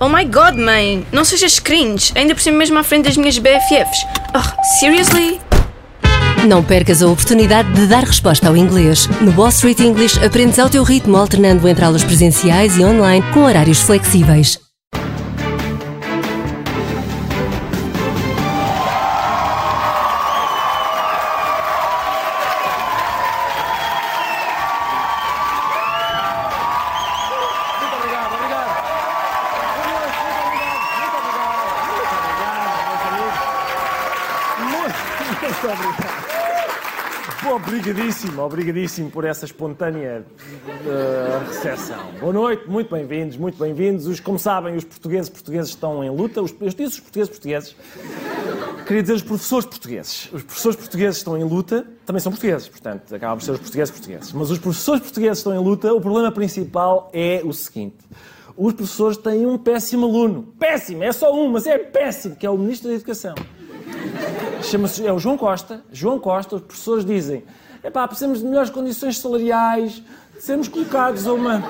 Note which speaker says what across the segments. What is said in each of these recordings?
Speaker 1: Oh my god, mãe! Não sejas cringe, ainda por cima mesmo à frente das minhas BFFs. Oh, seriously?
Speaker 2: Não percas a oportunidade de dar resposta ao inglês. No Wall Street English aprendes ao teu ritmo, alternando entre aulas presenciais e online com horários flexíveis.
Speaker 3: Obrigadíssimo, por essa espontânea uh, recepção. Boa noite, muito bem-vindos, muito bem-vindos. Os, como sabem, os portugueses portugueses estão em luta. Os, eu disse os portugueses portugueses. Queria dizer os professores portugueses. Os professores portugueses estão em luta, também são portugueses, portanto, acabam por ser os portugueses portugueses. Mas os professores portugueses estão em luta, o problema principal é o seguinte. Os professores têm um péssimo aluno. Péssimo, é só um, mas é péssimo, que é o Ministro da Educação. Chama-se, é o João Costa. João Costa, os professores dizem, epá, precisamos de melhores condições salariais, de sermos colocados a uma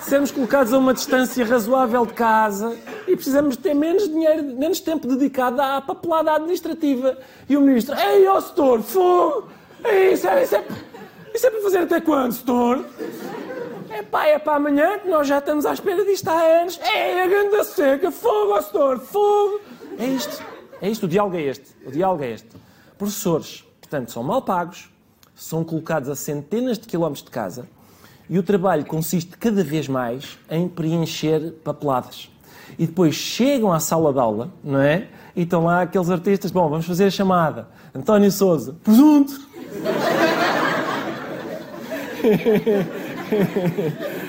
Speaker 3: sermos colocados a uma distância razoável de casa e precisamos ter menos dinheiro, menos tempo dedicado à papelada administrativa. E o ministro, ei, ó setor, fogo! Ei, Isso é, isso, é, isso é para fazer até quando, setor? É pá, é para amanhã, que nós já estamos à espera disto há anos. É a grande seca, fogo, ó setor, fogo! É isto, é isto, o diálogo é este, o diálogo é este. Professores, portanto, são mal pagos, são colocados a centenas de quilómetros de casa, e o trabalho consiste cada vez mais em preencher papeladas. E depois chegam à sala de aula, não é? E estão lá aqueles artistas, bom, vamos fazer a chamada. António Souza, presunto!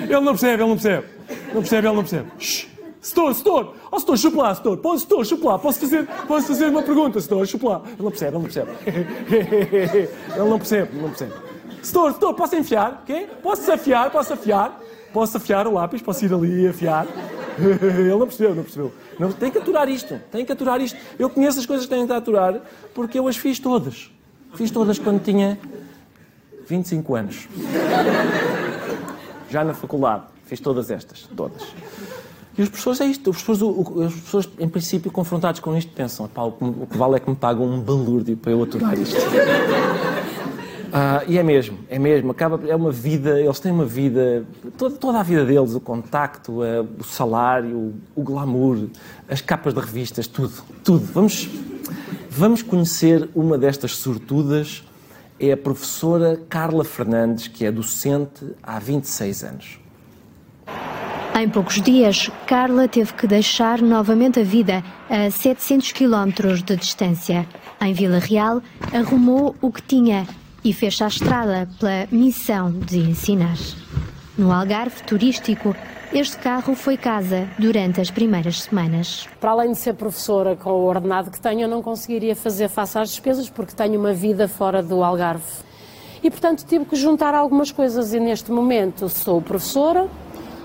Speaker 3: ele não percebe, ele não percebe. Não percebe, ele não percebe. Shhh. Setor, setor! Oh, setor, chupa lá, setor! Pô, setor, chupa lá! Posso fazer, posso fazer uma pergunta, setor? Chupa lá! Ele não percebe, ele não percebe. ele não percebe, ele não percebe. Setor, setor, posso enfiar? Quê? Posso afiar? Posso afiar? Posso afiar o lápis? Posso ir ali e afiar? Ele não percebeu, não percebeu. Não, tem que aturar isto, tem que aturar isto. Eu conheço as coisas que têm que aturar porque eu as fiz todas. Fiz todas quando tinha 25 anos. Já na faculdade, fiz todas estas, todas. E os professores é isto. Os professores, o- os professores em princípio, confrontados com isto, pensam: "Pá, o, o que vale é que me pagam um balúrdio para eu aturar isto. Ah, e é mesmo, é mesmo. Acaba, é uma vida, eles têm uma vida, toda, toda a vida deles, o contacto, eh, o salário, o glamour, as capas de revistas, tudo, tudo. Vamos, vamos conhecer uma destas sortudas, é a professora Carla Fernandes, que é docente há 26 anos.
Speaker 4: Em poucos dias, Carla teve que deixar novamente a vida a 700 quilómetros de distância. Em Vila Real, arrumou o que tinha e fez a estrada pela missão de ensinar. No Algarve turístico, este carro foi casa durante as primeiras semanas.
Speaker 5: Para além de ser professora com o ordenado que tenho, eu não conseguiria fazer face às despesas porque tenho uma vida fora do Algarve. E, portanto, tive que juntar algumas coisas e, neste momento, sou professora,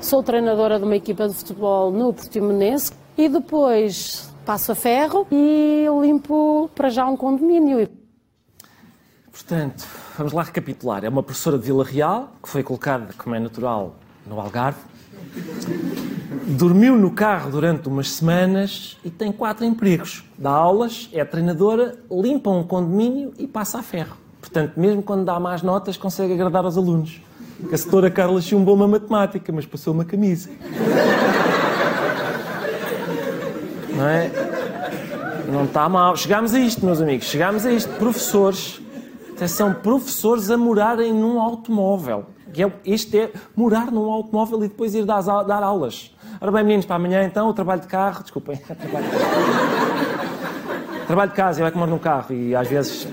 Speaker 5: sou treinadora de uma equipa de futebol no Portimonense e depois passo a ferro e limpo para já um condomínio.
Speaker 3: Portanto, vamos lá recapitular. É uma professora de Vila Real, que foi colocada, como é natural, no Algarve. Dormiu no carro durante umas semanas e tem quatro empregos. Dá aulas, é treinadora, limpa um condomínio e passa a ferro. Portanto, mesmo quando dá más notas, consegue agradar aos alunos. A setora Carla chumbou uma matemática, mas passou uma camisa. Não é? Não está mal. Chegámos a isto, meus amigos. Chegámos a isto. Professores. São professores a morarem num automóvel. É, este é morar num automóvel e depois ir dar, aulas. Ora bem, meninos, para amanhã então, o trabalho de carro. Desculpem. Trabalho de, trabalho de casa, eu é que moro num carro e às vezes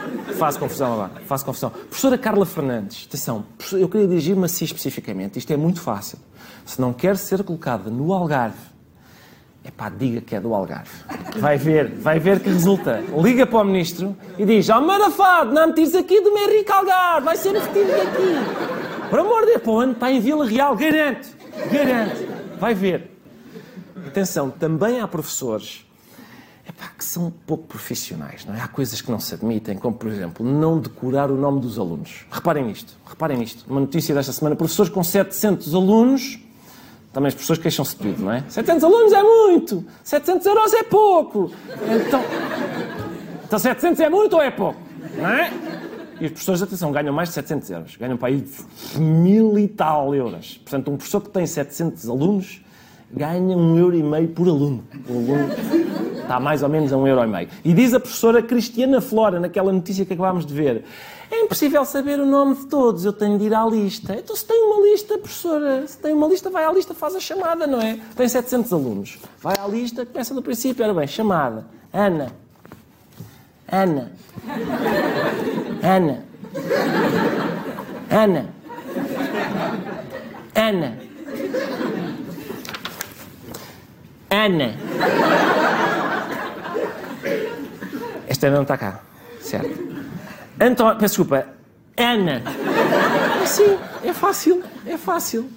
Speaker 3: faço confusão agora. Faço confusão. Professora Carla Fernandes, atenção, eu queria dirigir-me a si especificamente. Isto é muito fácil. Se não quer ser colocada no Algarve, é pá, diga que é do Algarve. Vai ver, vai ver que resulta. Liga para o ministro e diz: Ó Marafado, não me tires aqui do meu rico Algarve, vai ser metido daqui. Por amor de Deus, para onde? Está em Vila Real, garanto, garanto. Vai ver. Atenção, também há professores epá, que são pouco profissionais, não é? Há coisas que não se admitem, como, por exemplo, não decorar o nome dos alunos. Reparem nisto, reparem nisto. Uma notícia desta semana: professores com 700 alunos Também as pessoas queixam-se de tudo, não é? 700 alunos é muito, 700 euros é pouco. Então, então 700 é muito ou é pouco? Não é? E os professores, atenção, ganham mais de 700 euros. Ganham para aí mil e tal euros. Portanto, um professor que tem 700 alunos ganha um euro e meio por aluno. Aluno está mais ou menos a um euro e meio. E diz a professora Cristiana Flora, naquela notícia que acabámos de ver, é impossível saber o nome de todos, eu tenho de ir à lista. Então, se tem uma lista, professora, se tem uma lista, vai à lista, faz a chamada, não é? Tem 700 alunos. Vai à lista, começa do princípio, ora bem, chamada. Ana. Ana. Ana. Ana. Ana. Ana. Esta não está cá. Certo. António, peço desculpa. Ana. Sim, é fácil. É fácil.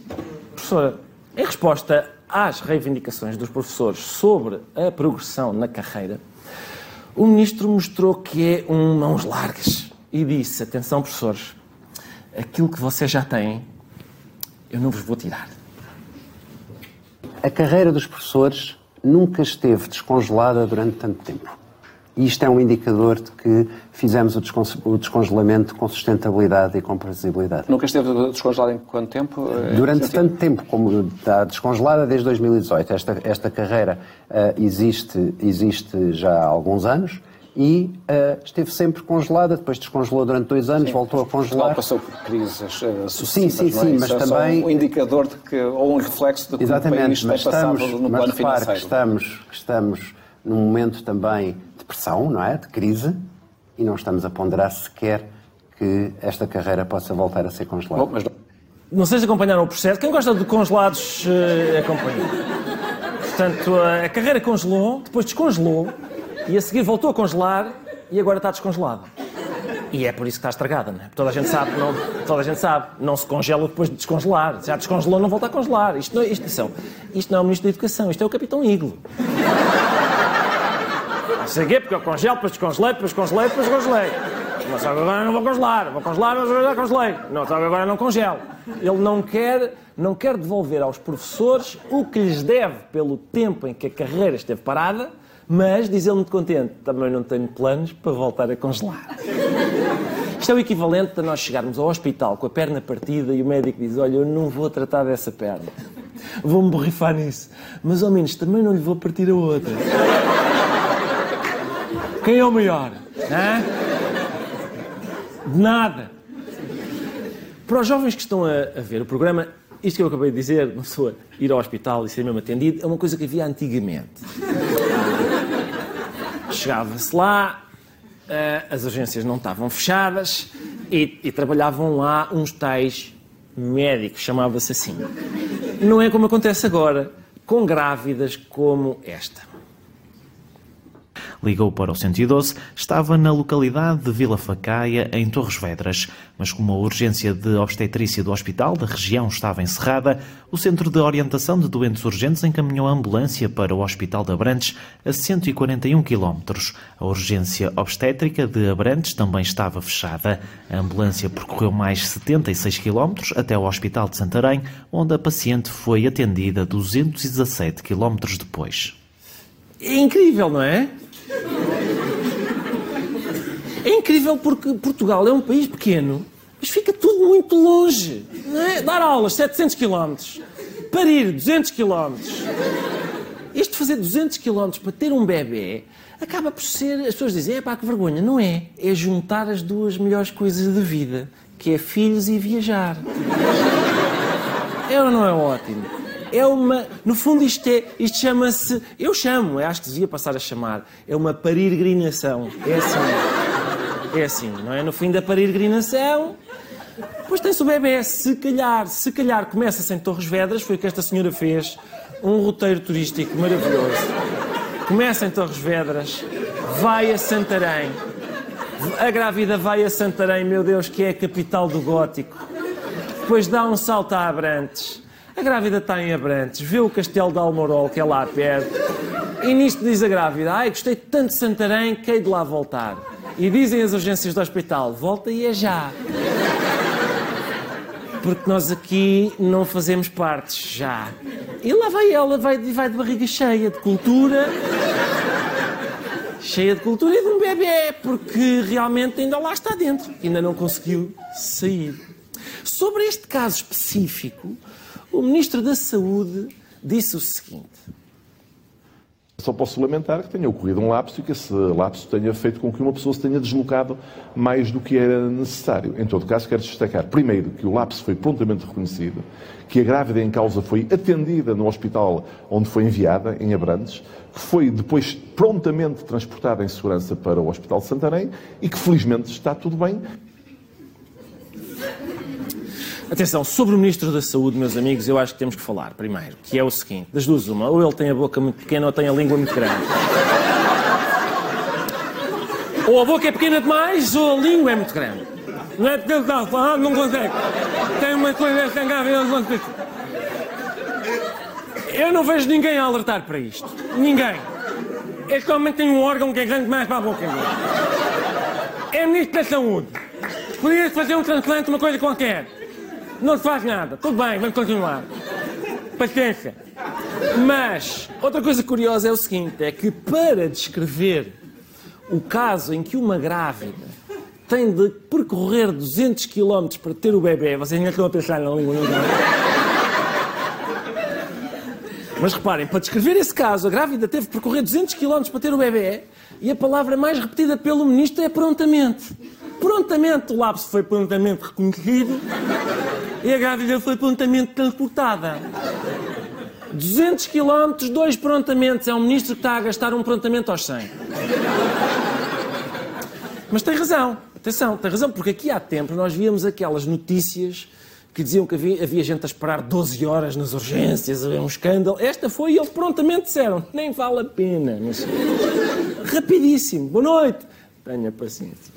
Speaker 3: Professora, em resposta às reivindicações dos professores sobre a progressão na carreira, o ministro mostrou que é um mãos largas e disse: atenção, professores, aquilo que vocês já têm, eu não vos vou tirar.
Speaker 6: A carreira dos professores nunca esteve descongelada durante tanto tempo. E isto é um indicador de que fizemos o descongelamento com sustentabilidade e com previsibilidade.
Speaker 7: Nunca esteve descongelada em quanto tempo?
Speaker 6: Durante tanto tempo, como está descongelada desde 2018. Esta, esta carreira uh, existe, existe já há alguns anos e uh, esteve sempre congelada, depois descongelou durante dois anos,
Speaker 7: sim,
Speaker 6: voltou a congelar.
Speaker 7: passou por crises uh, sucessivas,
Speaker 6: sim, sim, sim,
Speaker 7: é?
Speaker 6: mas
Speaker 7: Isso
Speaker 6: também...
Speaker 7: É um indicador de que, ou um reflexo de que
Speaker 6: Exatamente,
Speaker 7: o país tem
Speaker 6: mas estamos,
Speaker 7: no
Speaker 6: mas
Speaker 7: plano
Speaker 6: repare
Speaker 7: financeiro.
Speaker 6: Que estamos, que estamos num momento também de pressão, não é? De crise, e não estamos a ponderar sequer que esta carreira possa voltar a ser congelada.
Speaker 7: Bom, mas...
Speaker 3: Não sei se acompanharam o processo. Quem gosta de congelados, uh, acompanha. Portanto, a carreira congelou, depois descongelou, e a seguir voltou a congelar, e agora está descongelada. E é por isso que está estragada, não é? Toda a gente sabe, não, toda a gente sabe, não se congela depois de descongelar. Já descongelou, não volta a congelar. Isto não, isto, isto, isto não é o Ministro da Educação, isto é o Capitão Iglo. Não sei quê, porque eu congelo, depois descongelei, depois congelei, depois congelei. Não sabe agora não vou congelar, vou congelar, mas já congelei. Não sabe agora não congelo. Ele não quer, não quer devolver aos professores o que lhes deve pelo tempo em que a carreira esteve parada, mas, diz ele muito contente, também não tenho planos para voltar a congelar. Isto é o equivalente a nós chegarmos ao hospital com a perna partida e o médico diz: Olha, eu não vou tratar dessa perna, vou-me borrifar nisso, mas ao menos também não lhe vou partir a outra. Quem é o maior? Hã? De nada. Para os jovens que estão a, a, ver o programa, isto que eu acabei de dizer, uma pessoa ir ao hospital e ser mesmo atendido, é uma coisa que havia antigamente. Chegava-se lá, uh, as agências não estavam fechadas e, e trabalhavam lá uns tais médicos, chamava-se assim. Não é como acontece agora, com grávidas como esta.
Speaker 8: Ligou para o 112, estava na localidade de Vila Facaia, em Torres Vedras, mas como a urgência de obstetrícia do hospital da região estava encerrada, o Centro de Orientação de Doentes Urgentes encaminhou a ambulância para o Hospital de Abrantes, a 141 km. A urgência obstétrica de Abrantes também estava fechada. A ambulância percorreu mais 76 km até o Hospital de Santarém, onde a paciente foi atendida 217 km depois.
Speaker 3: É incrível, não é? É incrível porque Portugal é um país pequeno, mas fica tudo muito longe. É? Dar aulas 700 km, parir 200 km. Este fazer 200 km para ter um bebê acaba por ser. As pessoas dizem, é pá, que vergonha. Não é. É juntar as duas melhores coisas da vida, que é filhos e viajar. É ou não é ótimo? É uma. No fundo, isto, é, isto chama-se. Eu chamo, acho que devia passar a chamar. É uma parirgrinação. É assim. É assim, não é? No fim da parirgrinação, depois tem-se o bebê. Se calhar, se calhar começa-se em Torres Vedras, foi o que esta senhora fez. Um roteiro turístico maravilhoso. Começa em Torres Vedras, vai a Santarém. A grávida vai a Santarém, meu Deus, que é a capital do gótico. Depois dá um salto a Abrantes. A grávida está em Abrantes, vê o castelo de Almorol, que é lá perto, e nisto diz a grávida: Ai, gostei tanto de Santarém que hei de lá voltar. E dizem as urgências do hospital: Volta e é já. Porque nós aqui não fazemos partes já. E lá vai ela, vai, vai de barriga cheia de cultura. cheia de cultura e de um bebê, porque realmente ainda lá está dentro, ainda não conseguiu sair. Sobre este caso específico, o Ministro da Saúde disse o seguinte:
Speaker 9: só posso lamentar que tenha ocorrido um lapso e que esse lapso tenha feito com que uma pessoa se tenha deslocado mais do que era necessário. Em todo caso, quero destacar, primeiro, que o lapso foi prontamente reconhecido, que a grávida em causa foi atendida no hospital onde foi enviada, em Abrantes, que foi depois prontamente transportada em segurança para o Hospital de Santarém e que, felizmente, está tudo bem.
Speaker 3: Atenção, sobre o Ministro da Saúde, meus amigos, eu acho que temos que falar primeiro, que é o seguinte: das duas, uma, ou ele tem a boca muito pequena ou tem a língua muito grande. Ou a boca é pequena demais ou a língua é muito grande. Não é porque ele está a falar, não consegue. Tem uma coisa sem grave, ele não consegue. Eu não vejo ninguém a alertar para isto. Ninguém. Este homem tem um órgão que é grande demais para a boca. É Ministro da Saúde. Podia-se fazer um transplante, uma coisa qualquer. Não se faz nada. Tudo bem, vamos continuar. Paciência. Mas, outra coisa curiosa é o seguinte: é que para descrever o caso em que uma grávida tem de percorrer 200 km para ter o bebê, vocês ainda estão a pensar na língua, não é? Mas reparem, para descrever esse caso, a grávida teve que percorrer 200 km para ter o bebê e a palavra mais repetida pelo ministro é prontamente. Prontamente, o lapso foi prontamente reconhecido e a grávida foi prontamente transportada. 200 km, dois prontamentos. É um ministro que está a gastar um prontamento aos 100. Mas tem razão, atenção, tem razão, porque aqui há tempos nós víamos aquelas notícias que diziam que havia, havia gente a esperar 12 horas nas urgências, havia um escândalo. Esta foi e eles prontamente disseram: nem vale a pena. Mas... Rapidíssimo, boa noite. Tenha paciência.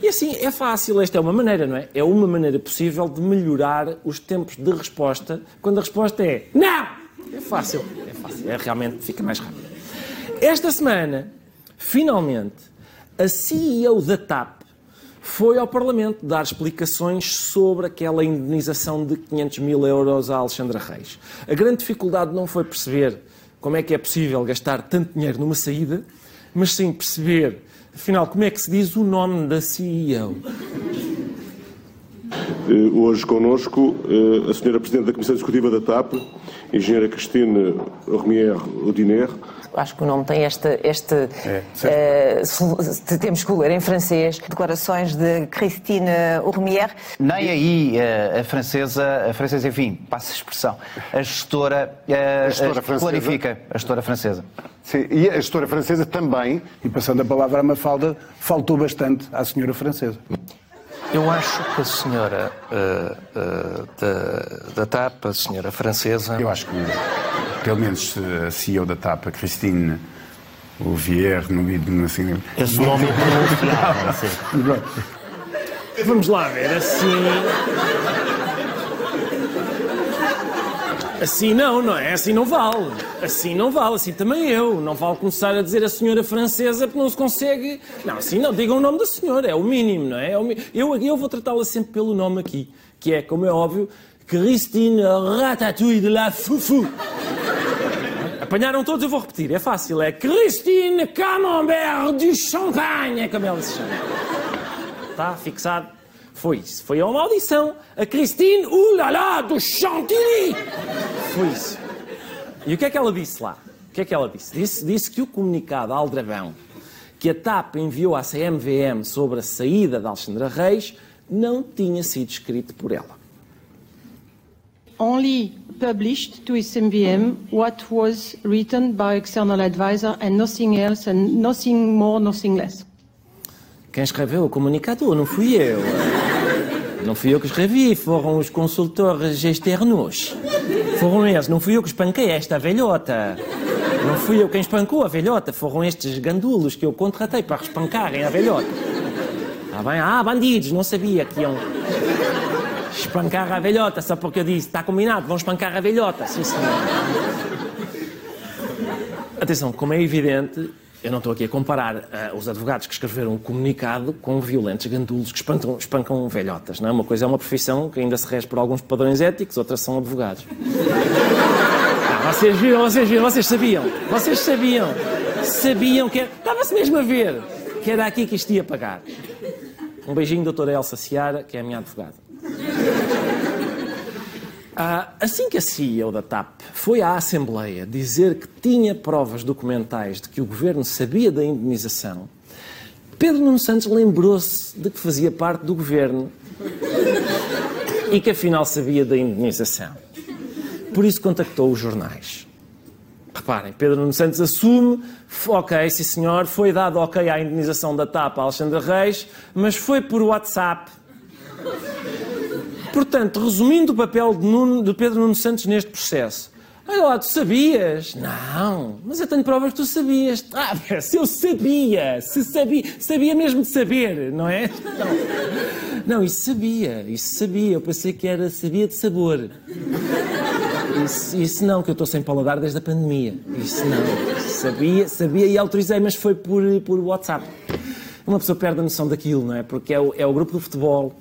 Speaker 3: E assim, é fácil, esta é uma maneira, não é? É uma maneira possível de melhorar os tempos de resposta quando a resposta é não! É fácil, é fácil, é, realmente fica mais rápido. Esta semana, finalmente, a CEO da TAP foi ao Parlamento dar explicações sobre aquela indenização de 500 mil euros a Alexandra Reis. A grande dificuldade não foi perceber como é que é possível gastar tanto dinheiro numa saída, mas sim perceber Afinal, como é que se diz o nome da CEO?
Speaker 10: Eh, hoje connosco eh, a senhora Presidente da Comissão Executiva da TAP, Engenheira Cristina Romier Odiner.
Speaker 11: Acho que o nome tem este. este é, uh, temos que ler em francês. Declarações de Christine Romier.
Speaker 12: Nem aí a francesa, a francesa, enfim, passa a expressão. A gestora,
Speaker 13: a gestora
Speaker 12: a, clarifica, a gestora francesa.
Speaker 13: Sim, e a gestora francesa também, e passando a palavra à Mafalda, faltou bastante à senhora francesa.
Speaker 14: Eu acho que a senhora uh, uh, da, da TAP, a senhora francesa.
Speaker 13: Eu acho que, pelo menos, a CEO da TAP, a Christine Ouvier, no vídeo, assim.
Speaker 14: Esse nome é pronunciado,
Speaker 3: Vamos lá ver, assim. Assim não, não é? Assim não vale. Assim não vale, assim também eu. Não vale começar a dizer a senhora francesa porque não se consegue. Não, assim não, digam o nome da senhora, é o mínimo, não é? é mi... Eu, eu vou tratá-la sempre pelo nome aqui, que é, como é óbvio, Christine Ratatouille de la Fufu. Apanharam todos, eu vou repetir, é fácil, é Christine Camembert du Champagne, é como ela se chama. Está fixado? Foi isso. Foi uma audição. A Christine, ulala, do Chantilly. Foi isso. E o que é que ela disse lá? O que é que ela disse? Disse, disse que o comunicado Aldrabão que a TAP enviou à CMVM sobre a saída de Alexandra Reis não tinha sido escrito por ela.
Speaker 15: Only published to CMVM what was written by external advisor and nothing else and nothing more, nothing less.
Speaker 3: Quem escreveu o comunicado não fui eu. Não fui eu que escrevi, foram os consultores externos. Foram eles, não fui eu que espanquei esta velhota. Não fui eu quem espancou a velhota, foram estes gandulos que eu contratei para espancarem a velhota. Ah, bem? Ah, bandidos, não sabia que iam espancar a velhota, só porque eu disse, está combinado, vão espancar a velhota. Sim, senhor. Atenção, como é evidente, eu não estou aqui a comparar uh, os advogados que escreveram um comunicado com violentos gandulos que espancam, espancam velhotas. Não é? Uma coisa é uma profissão que ainda se rege por alguns padrões éticos, outras são advogados. Vocês viram, vocês viram, vocês sabiam. Vocês sabiam. Sabiam que era. Estava-se mesmo a ver que era aqui que isto ia pagar. Um beijinho, doutora Elsa Seara, que é a minha advogada. Ah, assim que a CEO da TAP foi à Assembleia dizer que tinha provas documentais de que o governo sabia da indenização, Pedro Nuno Santos lembrou-se de que fazia parte do governo e que afinal sabia da indenização. Por isso contactou os jornais. Reparem, Pedro Nuno Santos assume, ok, sim senhor, foi dado ok à indenização da TAP a Alexandre Reis, mas foi por WhatsApp. Portanto, resumindo o papel de, Nuno, de Pedro Nuno Santos neste processo. Olha lá, tu sabias? Não, mas eu tenho provas que tu sabias. Ah, se eu sabia, se sabia, sabia mesmo de saber, não é? Não, não isso sabia, isso sabia. Eu pensei que era sabia de sabor. Isso, isso não, que eu estou sem paladar desde a pandemia. Isso não. Sabia, sabia e autorizei, mas foi por, por WhatsApp uma pessoa perde a noção daquilo, não é? Porque é o, é o grupo do futebol,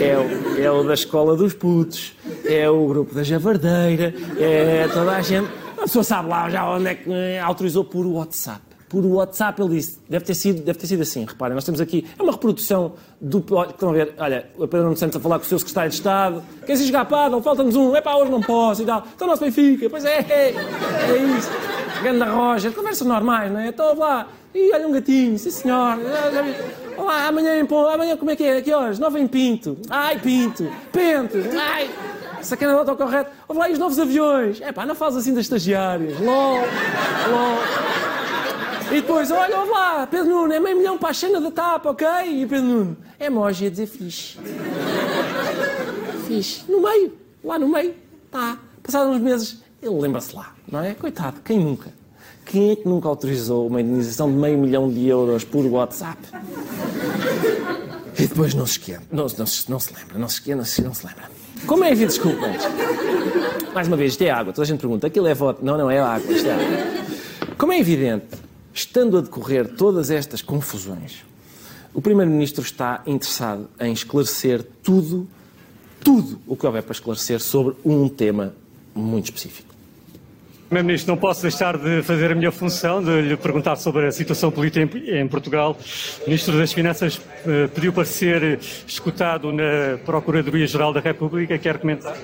Speaker 3: é o, é o da escola dos putos, é o grupo da javardeira, é toda a gente. A pessoa sabe lá já onde é que eh, autorizou por WhatsApp. Por WhatsApp ele disse, deve ter sido, deve ter sido assim, reparem, nós temos aqui, é uma reprodução do. Estão a ver, olha, o Pedro Nuno Santos a falar com o seu secretário de Estado, queres ir jogar falta-nos um, é pá, hoje não posso e tal. Então nosso Benfica, pois é, é, é isso. Ganda Roger, conversas normais, não é? Estou lá, e olha um gatinho, sim senhor. Olá, amanhã em Ponto. Amanhã como é que é? Que horas? Nove em Pinto. Ai, Pinto. Pente. Ai. Sacana do autocorreto. Olha lá, e os novos aviões? É pá, não faz assim das estagiárias. LOL. LOL. E depois, olha, olha lá, Pedro Nuno, é meio milhão para a cena da tapa, ok? E Pedro Nuno, é emoji a dizer fixe. Fixe. No meio, lá no meio, tá. Passados uns meses, ele lembra-se lá, não é? Coitado, quem nunca? Quem é que nunca autorizou uma indenização de meio milhão de euros por WhatsApp? E depois não se esquenta, não, não, não, se lembra, não se esquenta, não se, não se lembra. Como é evidente, desculpa. Mais uma vez, isto é água. Toda a gente pergunta, aquilo é voto? Não, não é água, isto é água. Como é evidente, estando a decorrer todas estas confusões, o Primeiro-Ministro está interessado em esclarecer tudo, tudo o que houver para esclarecer sobre um tema muito específico.
Speaker 16: Primeiro-Ministro, não posso deixar de fazer a minha função de lhe perguntar sobre a situação política em, Portugal. O Ministro das Finanças eh, pediu para ser escutado na Procuradoria-Geral da República. Quer comentar?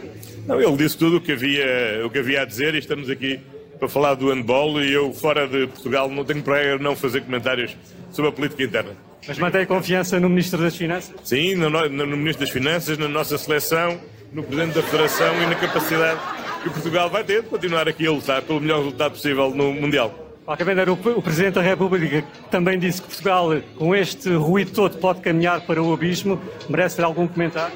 Speaker 17: Não, ele disse tudo o que, havia, o que havia a dizer e estamos aqui para falar do handball e eu, fora de Portugal, não tenho para não fazer comentários sobre a política interna.
Speaker 16: Mas mantém confiança no Ministro das Finanças?
Speaker 17: Sim, no, no Ministro das Finanças, na nossa seleção, no Presidente da Federação e na capacidade que Portugal vai ter de continuar aqui a lutar pelo melhor resultado possível no Mundial.
Speaker 16: Qualquer o, o Presidente da República também disse que Portugal, com este ruído todo, pode caminhar para o abismo. Merece algum comentário?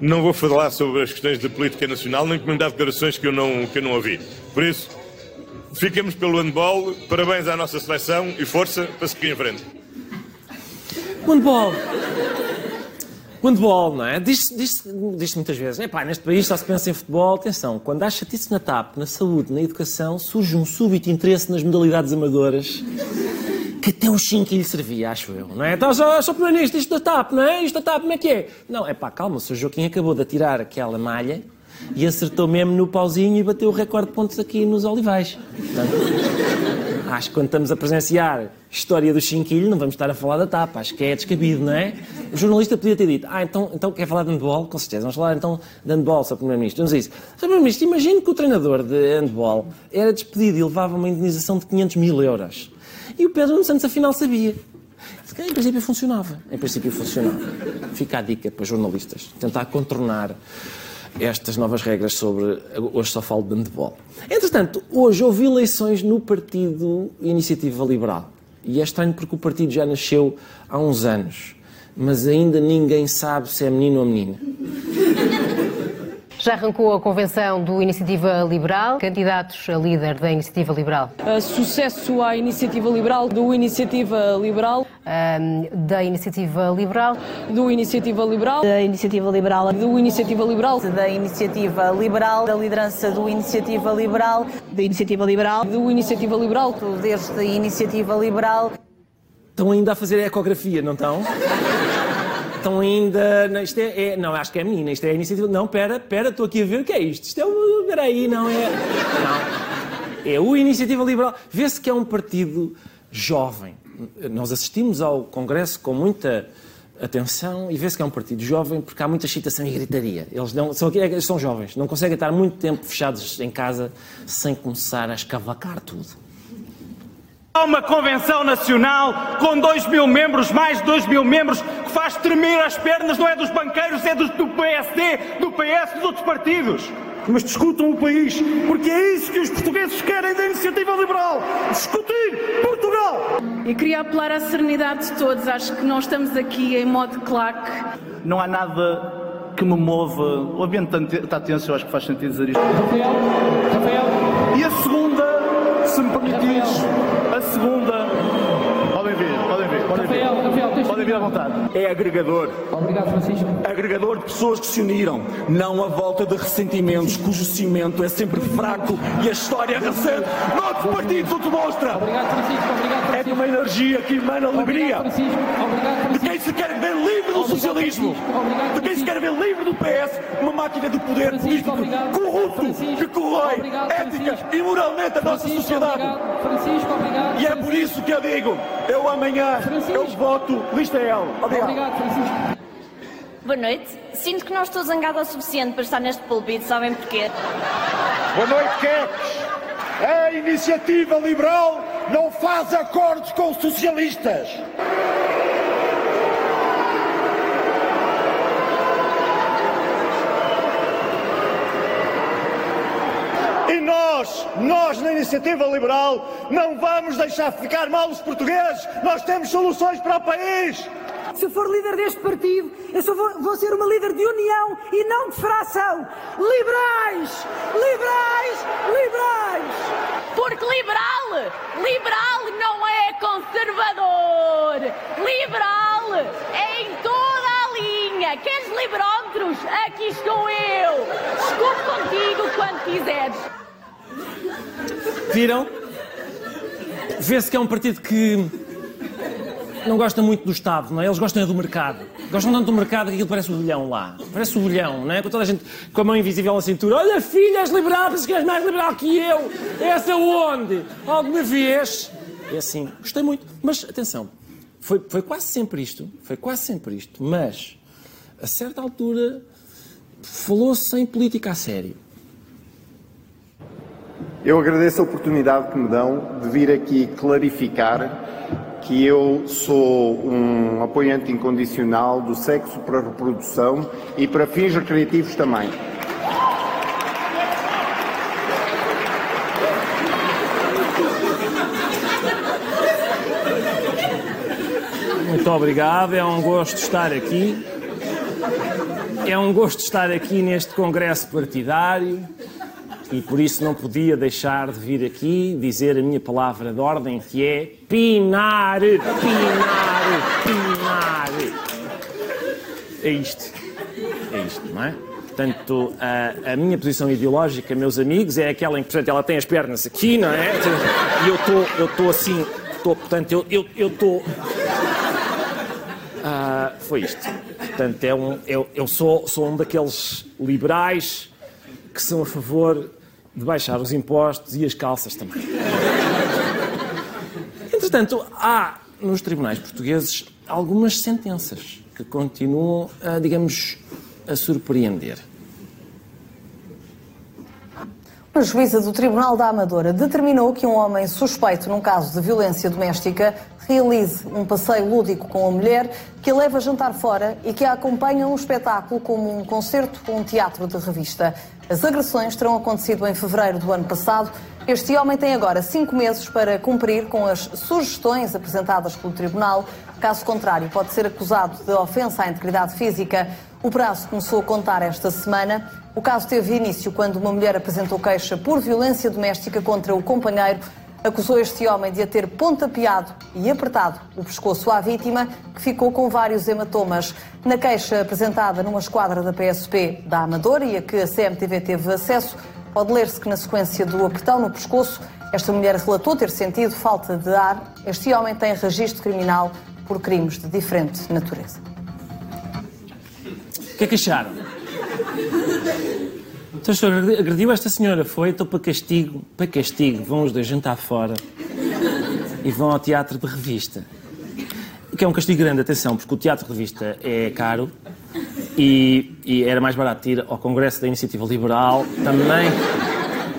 Speaker 17: Não vou falar sobre as questões de política nacional, nem comentar declarações que eu não, que eu não ouvi. Por isso, fiquemos pelo handball, parabéns à nossa seleção e força para seguir em frente.
Speaker 3: Handball! Handball, não é? Diz-se diz diz muitas vezes, é pá, neste país só se pensa em futebol. Atenção, quando há chatice na TAP, na saúde, na educação, surge um súbito interesse nas modalidades amadoras que até o chinque lhe servia, acho eu, não é? Então, só, só primeiro-ministro, isto da TAP, não é? Isto da TAP, como é que é? Não, é pá, calma, o Sr. Joaquim acabou de atirar aquela malha e acertou mesmo no pauzinho e bateu o recorde de pontos aqui nos Olivais. Portanto, acho que quando estamos a presenciar história do chinquilho, não vamos estar a falar da tapa, acho que é descabido, não é? O jornalista podia ter dito, ah, então, então quer falar de handball? Com certeza, vamos falar então de handball, Sr. Primeiro-Ministro. Vamos dizer isso. Sr. Primeiro-Ministro, imagine que o treinador de handball era despedido e levava uma indenização de 500 mil euros. E o Pedro Santos afinal sabia. Em princípio funcionava. Em princípio funcionava. Fica a dica para jornalistas. Tentar contornar estas novas regras sobre. Hoje só falo de handball. Entretanto, hoje houve eleições no Partido Iniciativa Liberal. E é estranho porque o partido já nasceu há uns anos, mas ainda ninguém sabe se é menino ou menina.
Speaker 2: Já arrancou a convenção do Iniciativa Liberal. Candidatos a líder da Iniciativa Liberal?
Speaker 18: Uh, sucesso à Iniciativa Liberal, do Iniciativa Liberal.
Speaker 2: Um, da Iniciativa Liberal.
Speaker 18: Do Iniciativa Liberal.
Speaker 19: Da Iniciativa Liberal.
Speaker 18: Do Iniciativa Liberal.
Speaker 19: Da Iniciativa Liberal. Da liderança do Iniciativa Liberal.
Speaker 18: Da Iniciativa Liberal.
Speaker 19: Do Iniciativa Liberal. Da Iniciativa Liberal.
Speaker 3: Estão ainda a fazer a ecografia, não estão? Então ainda. Não, isto é, é- Não, acho que é menina. Isto é a iniciativa. Não, pera, pera, estou aqui a ver o que é isto. Isto é o. Espera aí, não é. Não. É o Iniciativa Liberal. Vê-se que é um partido jovem. Nós assistimos ao Congresso com muita atenção e vê-se que é um partido jovem porque há muita excitação e gritaria. Eles, não, são, eles são jovens, não conseguem estar muito tempo fechados em casa sem começar a escavacar tudo.
Speaker 20: Há uma convenção nacional com 2 mil membros, mais de 2 mil membros, que faz tremer as pernas, não é dos banqueiros, é dos, do PSD, do PS, dos outros partidos. Mas discutam o país, porque é isso que os portugueses querem da iniciativa liberal. Discutir Portugal.
Speaker 18: Eu queria apelar à serenidade de todos. Acho que não estamos aqui em modo claque.
Speaker 20: Não há nada que me mova. O ambiente está tenso, eu acho que faz sentido dizer isto. Rafael, Rafael. E a segunda, se me permitires, segunda.
Speaker 18: Rafael. Rafael, tens
Speaker 20: podem vir à vontade. É agregador.
Speaker 18: Obrigado, Francisco.
Speaker 20: Agregador de pessoas que se uniram, não a volta de ressentimentos, cujo cimento é sempre fraco e a história recente. Noutros partidos o demonstra.
Speaker 18: Obrigado, Francisco. Obrigado, Francisco.
Speaker 20: É de uma energia que emana alegria.
Speaker 18: Obrigado, Francisco. Obrigado,
Speaker 20: De
Speaker 18: Francisco.
Speaker 20: quem se quer ver livre do socialismo. De quem se quer ver livre do PS, uma máquina de poder político corrupto que corrói ética e moralmente a nossa sociedade.
Speaker 18: Francisco, obrigado.
Speaker 20: E é por isso que eu digo, eu amanhã, eu voto lista L. Obrigado.
Speaker 18: Obrigado, Francisco.
Speaker 21: Boa noite. Sinto que não estou zangada o suficiente para estar neste púlpito, sabem porquê?
Speaker 20: Boa noite, Queques. A iniciativa liberal não faz acordos com os socialistas. E nós, na Iniciativa Liberal, não vamos deixar ficar mal os portugueses. Nós temos soluções para o país.
Speaker 22: Se eu for líder deste partido, eu só vou, vou ser uma líder de união e não de fração. Liberais! Liberais! Liberais!
Speaker 21: Porque liberal, liberal não é conservador. Liberal é em toda a linha. Queres liberómetros? Aqui estou eu. Escuto contigo quando quiseres.
Speaker 3: Viram? Vê-se que é um partido que não gosta muito do Estado, não é? Eles gostam é do mercado. Gostam tanto do mercado que aquilo parece o bolhão lá. Parece o bolhão, não é? Com toda a gente com a mão invisível na cintura. Olha, filha, és liberal, pensas que és mais liberal que eu. Essa onde? Alguma vez? É assim, gostei muito. Mas, atenção, foi, foi quase sempre isto. Foi quase sempre isto. Mas, a certa altura, falou-se em política a sério.
Speaker 23: Eu agradeço a oportunidade que me dão de vir aqui clarificar que eu sou um apoiante incondicional do sexo para reprodução e para fins recreativos também.
Speaker 3: Muito obrigado, é um gosto estar aqui. É um gosto estar aqui neste congresso partidário e por isso não podia deixar de vir aqui dizer a minha palavra de ordem que é pinar, pinar, pinar. É isto. É isto, não é? Portanto, a, a minha posição ideológica, meus amigos, é aquela em que, portanto, ela tem as pernas aqui, não é? E eu estou eu estou assim, estou, portanto, eu estou. Eu, eu estou ah, foi isto. Portanto, é um, eu, eu sou, sou um daqueles liberais que são a favor de baixar os impostos e as calças também. Entretanto, há nos tribunais portugueses algumas sentenças que continuam, a, digamos, a surpreender.
Speaker 24: A juíza do Tribunal da Amadora determinou que um homem suspeito num caso de violência doméstica realize um passeio lúdico com a mulher, que a leva a jantar fora e que a acompanha um espetáculo como um concerto ou um teatro de revista. As agressões terão acontecido em fevereiro do ano passado. Este homem tem agora cinco meses para cumprir com as sugestões apresentadas pelo Tribunal. Caso contrário, pode ser acusado de ofensa à integridade física. O prazo começou a contar esta semana. O caso teve início quando uma mulher apresentou queixa por violência doméstica contra o companheiro. Acusou este homem de a ter pontapeado e apertado o pescoço à vítima, que ficou com vários hematomas. Na queixa apresentada numa esquadra da PSP da Amadora e a que a CMTV teve acesso, pode ler-se que na sequência do apertão no pescoço, esta mulher relatou ter sentido falta de ar. Este homem tem registro criminal por crimes de diferente natureza.
Speaker 3: que é que acharam? Então, o senhor agrediu esta senhora, foi? Então, para castigo, para castigo, vão os dois jantar fora e vão ao teatro de revista. Que é um castigo grande, atenção, porque o teatro de revista é caro e, e era mais barato ir ao Congresso da Iniciativa Liberal. Também,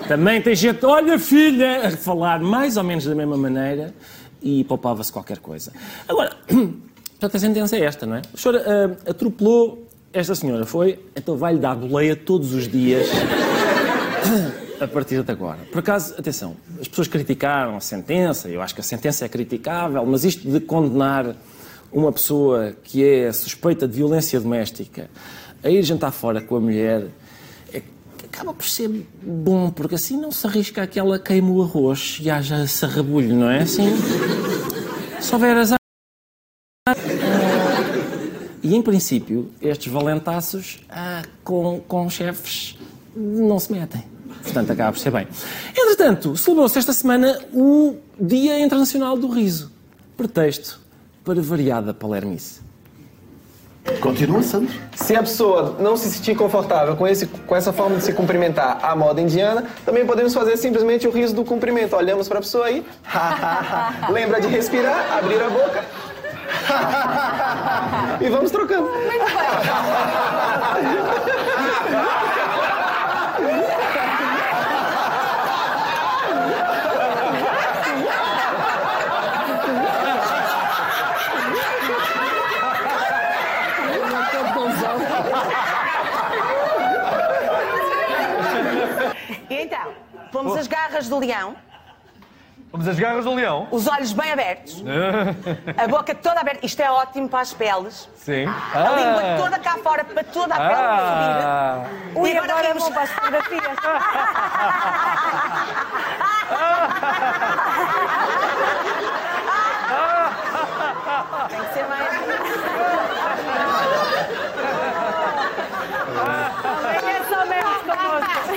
Speaker 3: também tem gente, olha filha, a falar mais ou menos da mesma maneira e poupava-se qualquer coisa. Agora, portanto, a sentença é esta, não é? O senhor uh, atropelou esta senhora foi, então vai-lhe dar boleia todos os dias a partir de agora. Por acaso, atenção, as pessoas criticaram a sentença, eu acho que a sentença é criticável, mas isto de condenar uma pessoa que é suspeita de violência doméstica a ir jantar fora com a mulher é, acaba por ser bom, porque assim não se arrisca aquela queima o arroz e haja sarrabulho, não é? Assim, se houver azar. E, em princípio, estes valentaços ah, com, com chefes não se metem. Portanto, acaba por ser bem. Entretanto, celebrou-se esta semana o Dia Internacional do Riso. Pretexto para variada palermice.
Speaker 25: Continua, Sandro. Se a pessoa não se sentir confortável com, esse, com essa forma de se cumprimentar à moda indiana, também podemos fazer simplesmente o riso do cumprimento. Olhamos para a pessoa aí, lembra de respirar, abrir a boca e vamos trocando.
Speaker 11: Então, pomos as garras do leão.
Speaker 25: Vamos às garras do leão.
Speaker 11: Os olhos bem abertos. a boca toda aberta. Isto é ótimo para as peles.
Speaker 25: Sim.
Speaker 11: A língua toda cá fora para toda a pele
Speaker 25: Ah.
Speaker 11: subir. E agora
Speaker 24: agora
Speaker 11: rimos.
Speaker 24: vou para as fotografias.
Speaker 11: Tem que ser mais.
Speaker 24: Venha só menos connosco.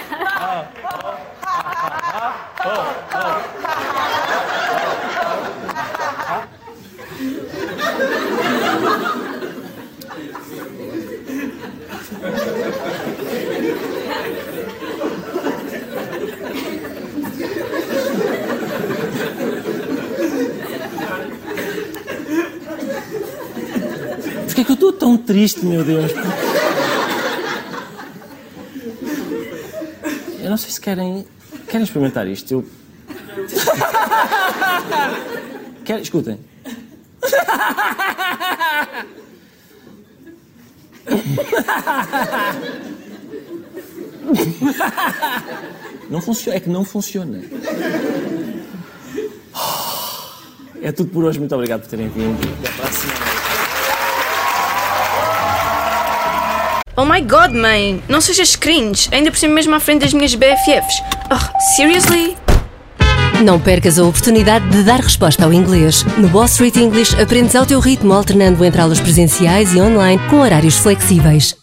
Speaker 3: Porquê é que eu estou tão triste, meu Deus? Eu não sei se querem. Querem experimentar isto? Eu. Querem? Escutem. Não funciona. É que não funciona. É tudo por hoje. Muito obrigado por terem vindo.
Speaker 26: Oh my god, mãe! Não sejas cringe, ainda por cima mesmo à frente das minhas BFFs. Oh, seriously?
Speaker 2: Não percas a oportunidade de dar resposta ao inglês. No Wall Street English aprendes ao teu ritmo, alternando entre aulas presenciais e online com horários flexíveis.